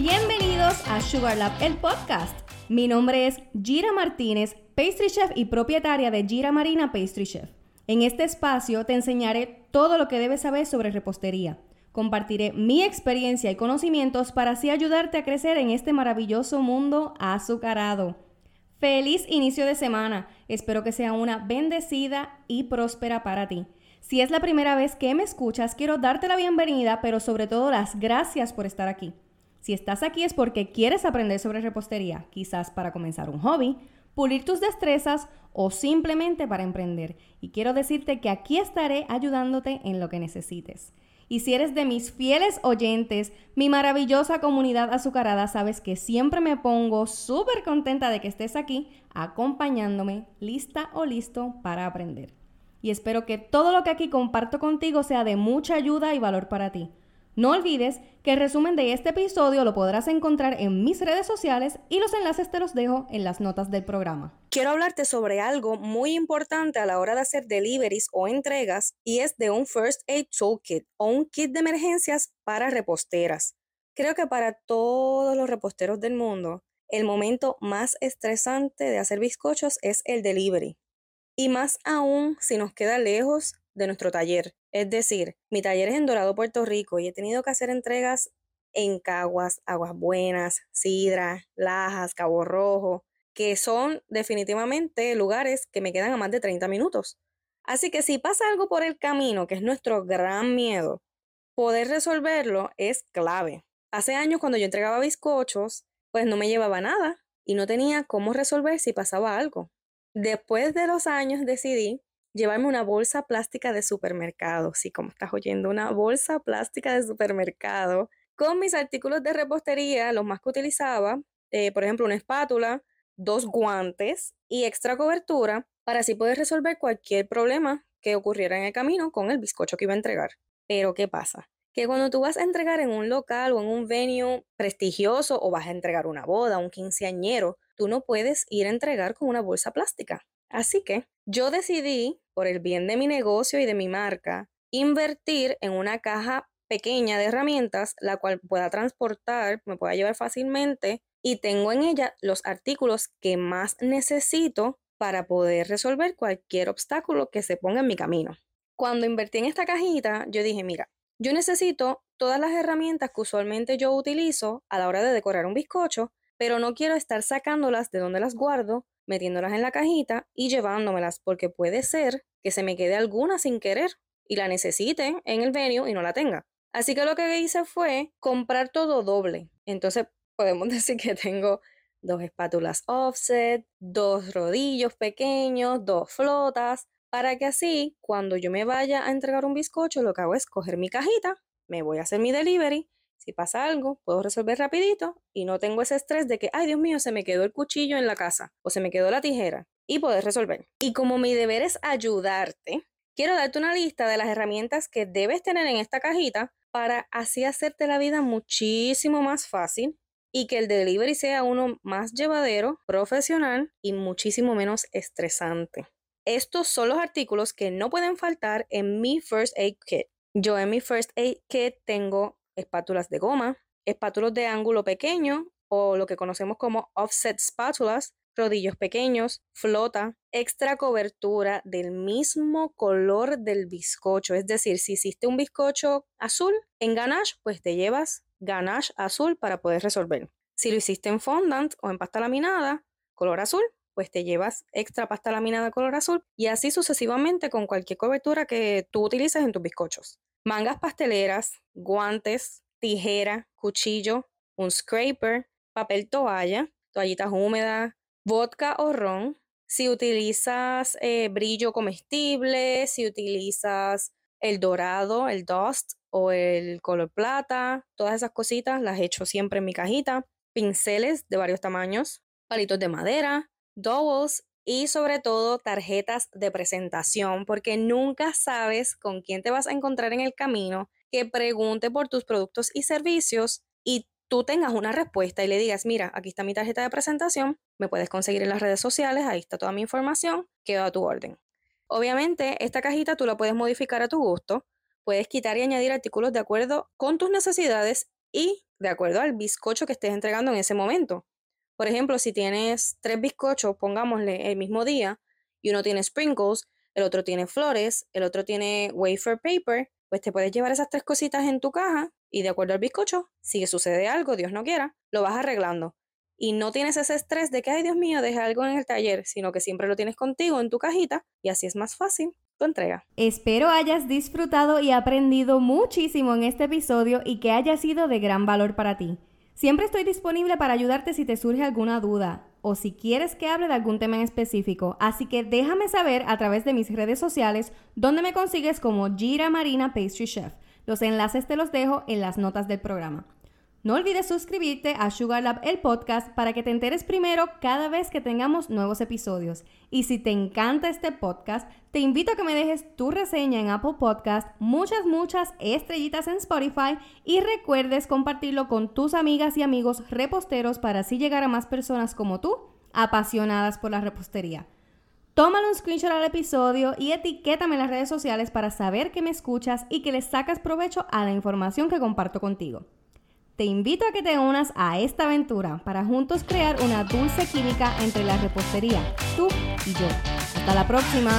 Bienvenidos a Sugar Lab, el podcast. Mi nombre es Gira Martínez, pastry chef y propietaria de Gira Marina Pastry Chef. En este espacio te enseñaré todo lo que debes saber sobre repostería. Compartiré mi experiencia y conocimientos para así ayudarte a crecer en este maravilloso mundo azucarado. Feliz inicio de semana. Espero que sea una bendecida y próspera para ti. Si es la primera vez que me escuchas, quiero darte la bienvenida, pero sobre todo las gracias por estar aquí. Si estás aquí es porque quieres aprender sobre repostería, quizás para comenzar un hobby, pulir tus destrezas o simplemente para emprender. Y quiero decirte que aquí estaré ayudándote en lo que necesites. Y si eres de mis fieles oyentes, mi maravillosa comunidad azucarada, sabes que siempre me pongo súper contenta de que estés aquí acompañándome, lista o listo para aprender. Y espero que todo lo que aquí comparto contigo sea de mucha ayuda y valor para ti. No olvides que el resumen de este episodio lo podrás encontrar en mis redes sociales y los enlaces te los dejo en las notas del programa. Quiero hablarte sobre algo muy importante a la hora de hacer deliveries o entregas y es de un First Aid Toolkit o un kit de emergencias para reposteras. Creo que para todos los reposteros del mundo, el momento más estresante de hacer bizcochos es el delivery. Y más aún si nos queda lejos de nuestro taller. Es decir, mi taller es en Dorado, Puerto Rico y he tenido que hacer entregas en Caguas, Aguas Buenas, Sidra, Lajas, Cabo Rojo, que son definitivamente lugares que me quedan a más de 30 minutos. Así que si pasa algo por el camino, que es nuestro gran miedo, poder resolverlo es clave. Hace años cuando yo entregaba bizcochos, pues no me llevaba nada y no tenía cómo resolver si pasaba algo. Después de los años decidí llevarme una bolsa plástica de supermercado, sí, como estás oyendo, una bolsa plástica de supermercado con mis artículos de repostería, los más que utilizaba, eh, por ejemplo, una espátula, dos guantes y extra cobertura para así poder resolver cualquier problema que ocurriera en el camino con el bizcocho que iba a entregar. Pero ¿qué pasa? Que cuando tú vas a entregar en un local o en un venue prestigioso o vas a entregar una boda, un quinceañero, tú no puedes ir a entregar con una bolsa plástica. Así que yo decidí, por el bien de mi negocio y de mi marca, invertir en una caja pequeña de herramientas, la cual pueda transportar, me pueda llevar fácilmente y tengo en ella los artículos que más necesito para poder resolver cualquier obstáculo que se ponga en mi camino. Cuando invertí en esta cajita, yo dije, mira, yo necesito todas las herramientas que usualmente yo utilizo a la hora de decorar un bizcocho, pero no quiero estar sacándolas de donde las guardo metiéndolas en la cajita y llevándomelas, porque puede ser que se me quede alguna sin querer y la necesite en el venue y no la tenga. Así que lo que hice fue comprar todo doble. Entonces podemos decir que tengo dos espátulas offset, dos rodillos pequeños, dos flotas, para que así cuando yo me vaya a entregar un bizcocho, lo que hago es coger mi cajita, me voy a hacer mi delivery si pasa algo, puedo resolver rapidito y no tengo ese estrés de que, ay Dios mío, se me quedó el cuchillo en la casa o se me quedó la tijera y poder resolver. Y como mi deber es ayudarte, quiero darte una lista de las herramientas que debes tener en esta cajita para así hacerte la vida muchísimo más fácil y que el delivery sea uno más llevadero, profesional y muchísimo menos estresante. Estos son los artículos que no pueden faltar en mi First Aid Kit. Yo en mi First Aid Kit tengo espátulas de goma, espátulas de ángulo pequeño o lo que conocemos como offset spátulas, rodillos pequeños, flota, extra cobertura del mismo color del bizcocho. Es decir, si hiciste un bizcocho azul en ganache, pues te llevas ganache azul para poder resolver. Si lo hiciste en fondant o en pasta laminada, color azul, pues te llevas extra pasta laminada color azul y así sucesivamente con cualquier cobertura que tú utilices en tus bizcochos mangas pasteleras, guantes, tijera, cuchillo, un scraper, papel toalla, toallitas húmedas, vodka o ron. Si utilizas eh, brillo comestible, si utilizas el dorado, el dust o el color plata, todas esas cositas las echo siempre en mi cajita. Pinceles de varios tamaños, palitos de madera, dowels y sobre todo tarjetas de presentación, porque nunca sabes con quién te vas a encontrar en el camino que pregunte por tus productos y servicios y tú tengas una respuesta y le digas, mira, aquí está mi tarjeta de presentación, me puedes conseguir en las redes sociales, ahí está toda mi información, queda a tu orden. Obviamente, esta cajita tú la puedes modificar a tu gusto, puedes quitar y añadir artículos de acuerdo con tus necesidades y de acuerdo al bizcocho que estés entregando en ese momento. Por ejemplo, si tienes tres bizcochos, pongámosle el mismo día, y uno tiene sprinkles, el otro tiene flores, el otro tiene wafer paper, pues te puedes llevar esas tres cositas en tu caja y de acuerdo al bizcocho, si sucede algo, Dios no quiera, lo vas arreglando. Y no tienes ese estrés de que, ay Dios mío, dejé algo en el taller, sino que siempre lo tienes contigo en tu cajita y así es más fácil tu entrega. Espero hayas disfrutado y aprendido muchísimo en este episodio y que haya sido de gran valor para ti. Siempre estoy disponible para ayudarte si te surge alguna duda o si quieres que hable de algún tema en específico, así que déjame saber a través de mis redes sociales donde me consigues como Gira Marina Pastry Chef. Los enlaces te los dejo en las notas del programa. No olvides suscribirte a Sugar Lab el podcast para que te enteres primero cada vez que tengamos nuevos episodios. Y si te encanta este podcast, te invito a que me dejes tu reseña en Apple Podcast, muchas, muchas estrellitas en Spotify y recuerdes compartirlo con tus amigas y amigos reposteros para así llegar a más personas como tú, apasionadas por la repostería. Tómale un screenshot al episodio y etiquétame en las redes sociales para saber que me escuchas y que le sacas provecho a la información que comparto contigo. Te invito a que te unas a esta aventura para juntos crear una dulce química entre la repostería, tú y yo. Hasta la próxima.